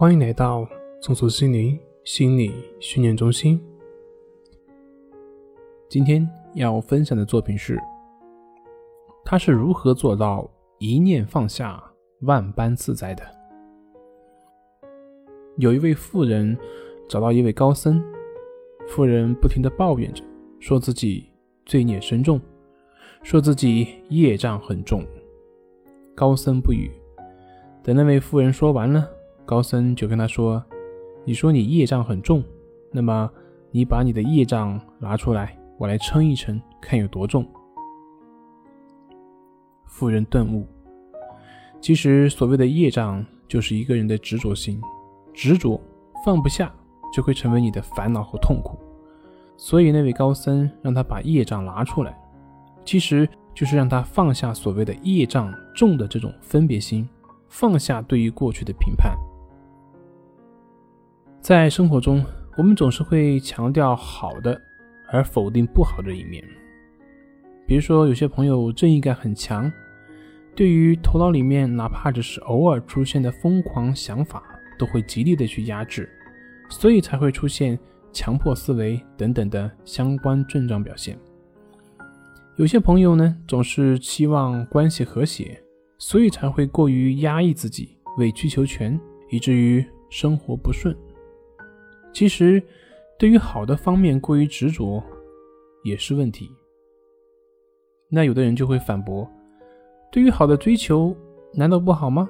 欢迎来到松鼠心灵心理训练中心。今天要分享的作品是：他是如何做到一念放下，万般自在的？有一位妇人找到一位高僧，妇人不停的抱怨着，说自己罪孽深重，说自己业障很重。高僧不语，等那位妇人说完了。高僧就跟他说：“你说你业障很重，那么你把你的业障拿出来，我来称一称，看有多重。”妇人顿悟，其实所谓的业障，就是一个人的执着心，执着放不下，就会成为你的烦恼和痛苦。所以那位高僧让他把业障拿出来，其实就是让他放下所谓的业障重的这种分别心，放下对于过去的评判。在生活中，我们总是会强调好的，而否定不好的一面。比如说，有些朋友正义感很强，对于头脑里面哪怕只是偶尔出现的疯狂想法，都会极力的去压制，所以才会出现强迫思维等等的相关症状表现。有些朋友呢，总是期望关系和谐，所以才会过于压抑自己，委曲求全，以至于生活不顺。其实，对于好的方面过于执着，也是问题。那有的人就会反驳：对于好的追求，难道不好吗？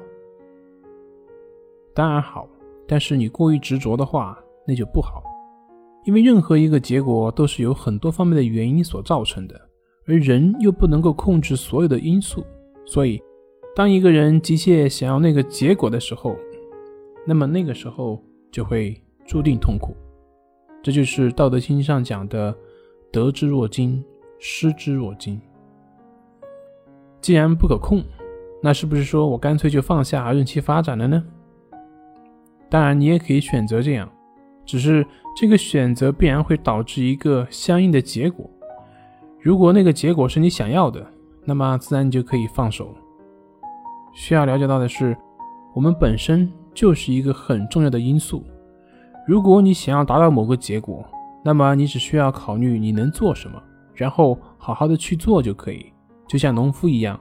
当然好，但是你过于执着的话，那就不好。因为任何一个结果都是由很多方面的原因所造成的，而人又不能够控制所有的因素，所以，当一个人急切想要那个结果的时候，那么那个时候就会。注定痛苦，这就是《道德经》上讲的“得之若惊，失之若惊”。既然不可控，那是不是说我干脆就放下，任其发展了呢？当然，你也可以选择这样，只是这个选择必然会导致一个相应的结果。如果那个结果是你想要的，那么自然你就可以放手。需要了解到的是，我们本身就是一个很重要的因素。如果你想要达到某个结果，那么你只需要考虑你能做什么，然后好好的去做就可以。就像农夫一样，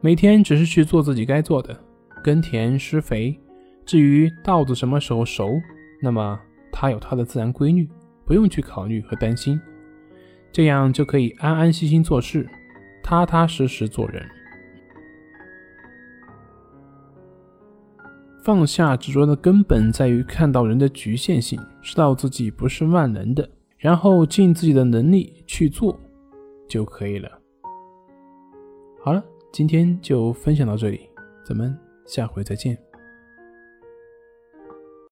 每天只是去做自己该做的，耕田施肥。至于稻子什么时候熟，那么它有它的自然规律，不用去考虑和担心，这样就可以安安心心做事，踏踏实实做人。放下执着的根本在于看到人的局限性，知道自己不是万能的，然后尽自己的能力去做就可以了。好了，今天就分享到这里，咱们下回再见。